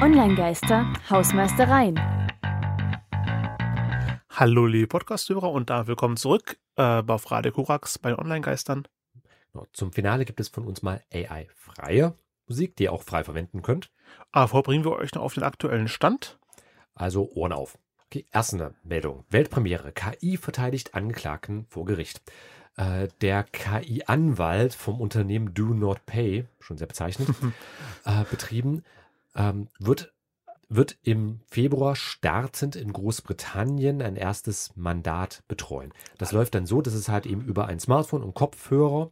Online-Geister, Hausmeistereien. Hallo liebe Podcast-Hörer und da willkommen zurück äh, auf Radio Korax bei Online-Geistern. Genau, Zum Finale gibt es von uns mal AI-freie Musik, die ihr auch frei verwenden könnt. Aber vorher bringen wir euch noch auf den aktuellen Stand. Also Ohren auf. Okay, erste Meldung. Weltpremiere. KI verteidigt Angeklagten vor Gericht. Äh, der KI-Anwalt vom Unternehmen Do Not Pay, schon sehr bezeichnet, äh, betrieben, ähm, wird, wird im Februar startend in Großbritannien ein erstes Mandat betreuen. Das läuft dann so, dass es halt eben über ein Smartphone und Kopfhörer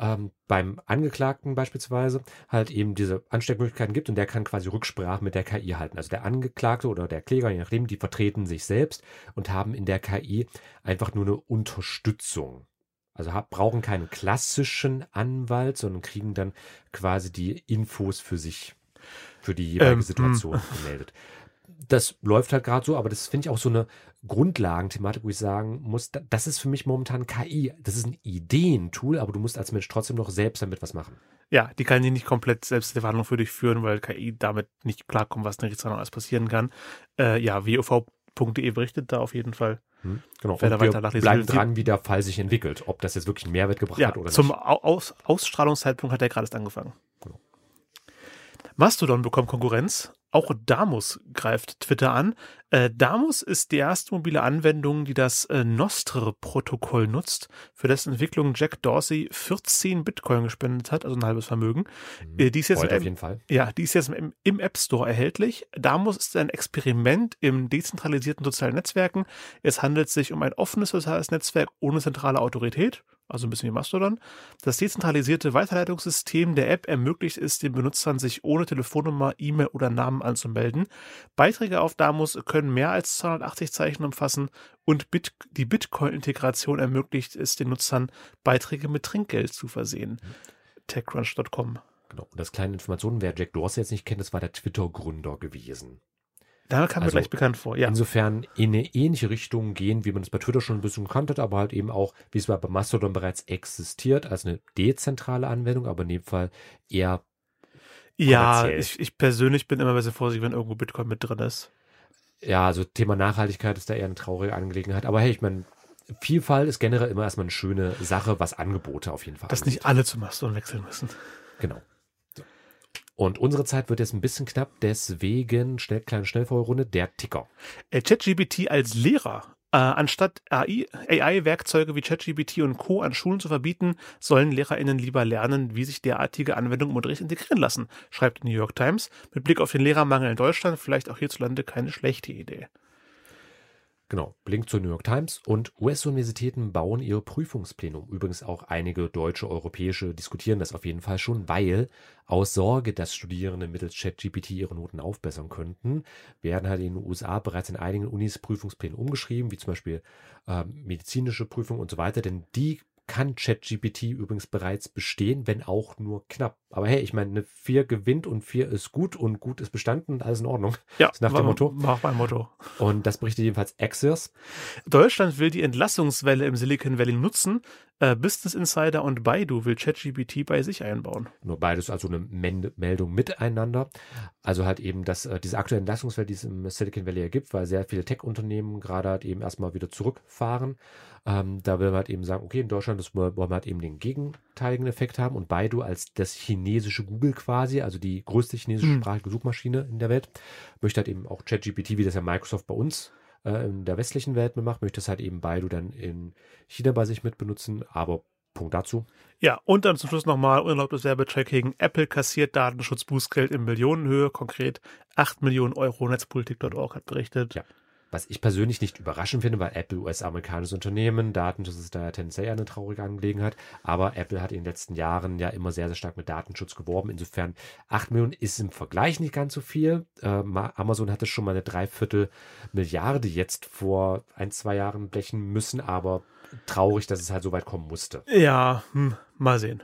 ähm, beim Angeklagten beispielsweise halt eben diese Ansteckmöglichkeiten gibt und der kann quasi Rücksprache mit der KI halten. Also der Angeklagte oder der Kläger, je nachdem, die vertreten sich selbst und haben in der KI einfach nur eine Unterstützung. Also brauchen keinen klassischen Anwalt, sondern kriegen dann quasi die Infos für sich, für die jeweilige Ähm, Situation gemeldet. Das läuft halt gerade so, aber das finde ich auch so eine Grundlagenthematik, wo ich sagen muss, da- das ist für mich momentan KI. Das ist ein Ideentool, aber du musst als Mensch trotzdem noch selbst damit was machen. Ja, die kann die nicht komplett selbst die Verhandlung für dich führen, weil KI damit nicht klarkommt, was in der Gerichtsverhandlung alles passieren kann. Äh, ja, WOV.de berichtet da auf jeden Fall. Hm? Genau. Wer da Und wir bleiben dran, wie der Fall sich entwickelt, ob das jetzt wirklich einen Mehrwert gebracht Ja, hat oder zum nicht. Au- Aus Ausstrahlungszeitpunkt hat er gerade erst angefangen. Genau. Mastodon bekommt Konkurrenz. Auch Damus greift Twitter an. Äh, Damus ist die erste mobile Anwendung, die das äh, Nostr-Protokoll nutzt, für dessen Entwicklung Jack Dorsey 14 Bitcoin gespendet hat, also ein halbes Vermögen. Äh, die ist jetzt im- auf jeden Fall. ja, die ist jetzt im, im App Store erhältlich. Damus ist ein Experiment im dezentralisierten sozialen Netzwerken. Es handelt sich um ein offenes soziales Netzwerk ohne zentrale Autorität, also ein bisschen wie Mastodon. Das dezentralisierte Weiterleitungssystem der App ermöglicht es den Benutzern, sich ohne Telefonnummer, E-Mail oder Namen anzumelden. Beiträge auf Damus können mehr als 280 Zeichen umfassen und Bit die Bitcoin-Integration ermöglicht es den Nutzern, Beiträge mit Trinkgeld zu versehen. TechCrunch.com. Genau. Und das kleine Informationen, wer Jack Dorsey jetzt nicht kennt, das war der Twitter-Gründer gewesen. Da kam mir Also, gleich bekannt vor. Ja. Insofern in eine ähnliche Richtung gehen, wie man es bei Twitter schon ein bisschen gekannt hat, aber halt eben auch, wie es bei Mastodon bereits existiert, als eine dezentrale Anwendung, aber in dem Fall eher, Ja, ich, ich persönlich bin immer ein bisschen vorsichtig, wenn irgendwo Bitcoin mit drin ist. ja, also Thema Nachhaltigkeit ist da eher eine traurige Angelegenheit. Aber hey, ich meine, Vielfalt ist generell immer erstmal eine schöne Sache, was Angebote auf jeden Fall Dass angeht. nicht alle zu Mastodon wechseln müssen. Genau. Und unsere Zeit wird jetzt ein bisschen knapp, deswegen schnell, kleine Schnellvorrunde, der Ticker. Äh, ChatGPT als Lehrer. Äh, anstatt AI AI-Werkzeuge wie ChatGPT und Co. an Schulen zu verbieten, sollen LehrerInnen lieber lernen, wie sich derartige Anwendungen im Unterricht integrieren lassen, schreibt die New York Times. Mit Blick auf den Lehrermangel in Deutschland vielleicht auch hierzulande keine schlechte Idee. Genau, Link zur New York Times und US-Universitäten bauen ihre Prüfungspläne um. Übrigens auch einige deutsche, europäische diskutieren das auf jeden Fall schon, weil aus Sorge, dass Studierende mittels ChatGPT ihre Noten aufbessern könnten, werden halt in den USA bereits in einigen Unis Prüfungspläne umgeschrieben, wie zum Beispiel ähm, medizinische Prüfungen und so weiter, denn die kann ChatGPT übrigens bereits bestehen, wenn auch nur knapp. Aber hey, ich meine, eine 4 gewinnt und 4 ist gut und gut ist bestanden und alles in Ordnung. Ja, ist nach dem war- Motto. War auch mein Motto. Und das berichtet jedenfalls Axios. Deutschland will die Entlassungswelle im Silicon Valley nutzen. Äh, Business Insider und Baidu will ChatGPT bei sich einbauen. Nur beides also eine Men Meldung miteinander. Also halt eben, dass äh, diese aktuelle Entlassungswelle, die es im Silicon Valley ergibt, weil sehr viele Tech-Unternehmen gerade halt eben erstmal wieder zurückfahren. Ähm, da will man halt eben sagen, okay, in Deutschland das wollen wir halt eben den gegenteiligen Effekt haben und Baidu als das chinesische Google quasi, also die größte chinesische Hm. sprachige Suchmaschine in der Welt, möchte halt eben auch ChatGPT, wie das ja Microsoft bei uns äh, in der westlichen Welt mitmacht, möchte es halt eben Baidu dann in China bei sich mit benutzen, aber Punkt dazu. Ja, und dann zum Schluss nochmal unerlaubtes Werbetracking. Apple kassiert Datenschutzbußgeld in Millionenhöhe, konkret 8 Millionen Euro. Netzpolitik.org hat berichtet. Ja. Was ich persönlich nicht überraschend finde, weil Apple US-amerikanisches Unternehmen, Datenschutz ist da tendenziell eine traurige Angelegenheit, aber Apple hat in den letzten Jahren ja immer sehr, sehr stark mit Datenschutz geworben. Insofern 8 Millionen ist im Vergleich nicht ganz so viel. Ähm, Amazon hatte schon mal eine Dreiviertel Milliarde jetzt vor ein, zwei Jahren blechen müssen, aber traurig, dass es halt so weit kommen musste. Ja, hm, mal sehen.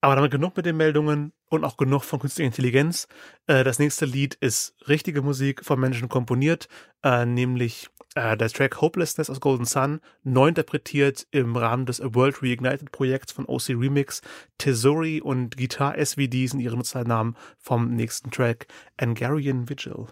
Aber damit genug mit den Meldungen und auch genug von künstlicher Intelligenz. Äh, das nächste Lied ist richtige Musik von Menschen komponiert, äh, nämlich äh, der Track Hopelessness aus Golden Sun, neu interpretiert im Rahmen des A World Reignited Projekts von OC Remix. Tesori und Guitar SVD sind ihre Nutzernamen vom nächsten Track Angarian Vigil.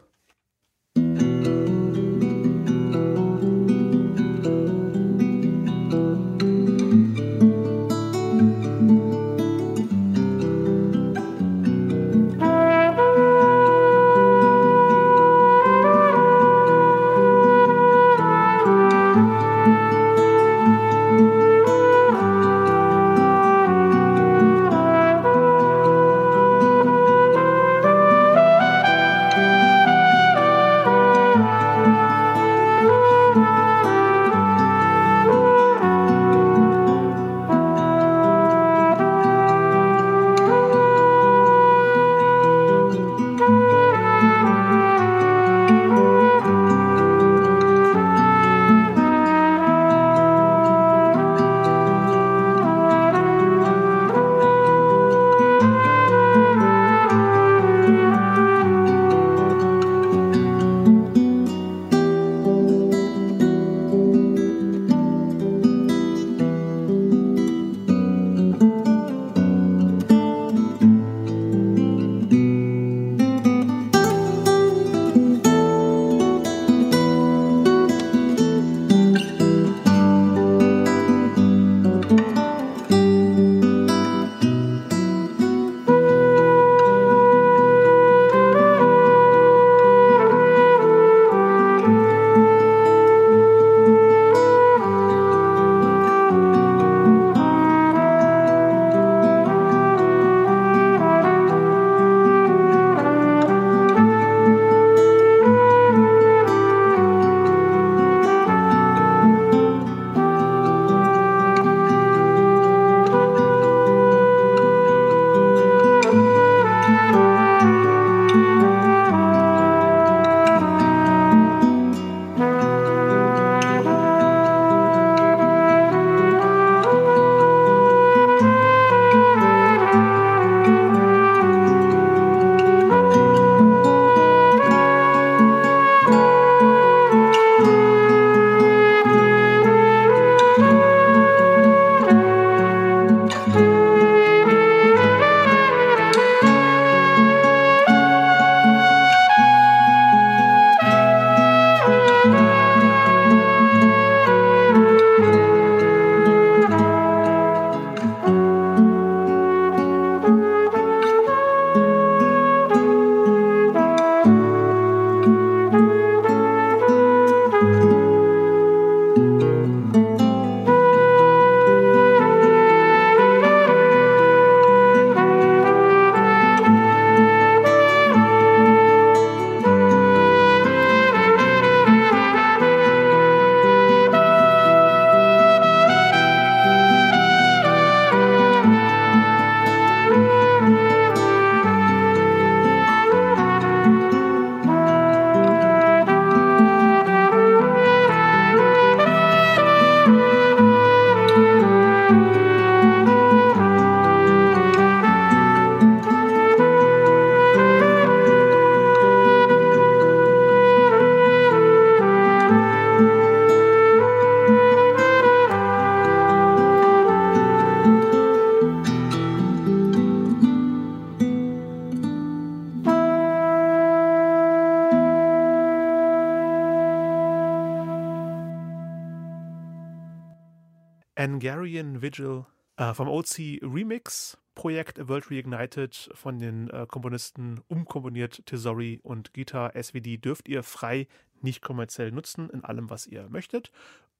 Angarian Vigil äh, vom OC Remix Projekt A World Reignited von den äh, Komponisten umkomponiert Tesori und Guitar SVD dürft ihr frei nicht kommerziell nutzen in allem, was ihr möchtet.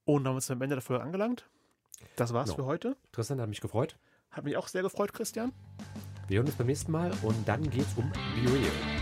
Und haben uns am Ende der Folge angelangt. Das war's No. für heute. Tristan hat mich gefreut. Hat mich auch sehr gefreut, Christian. Wir hören uns beim nächsten Mal und dann geht's um Be Real.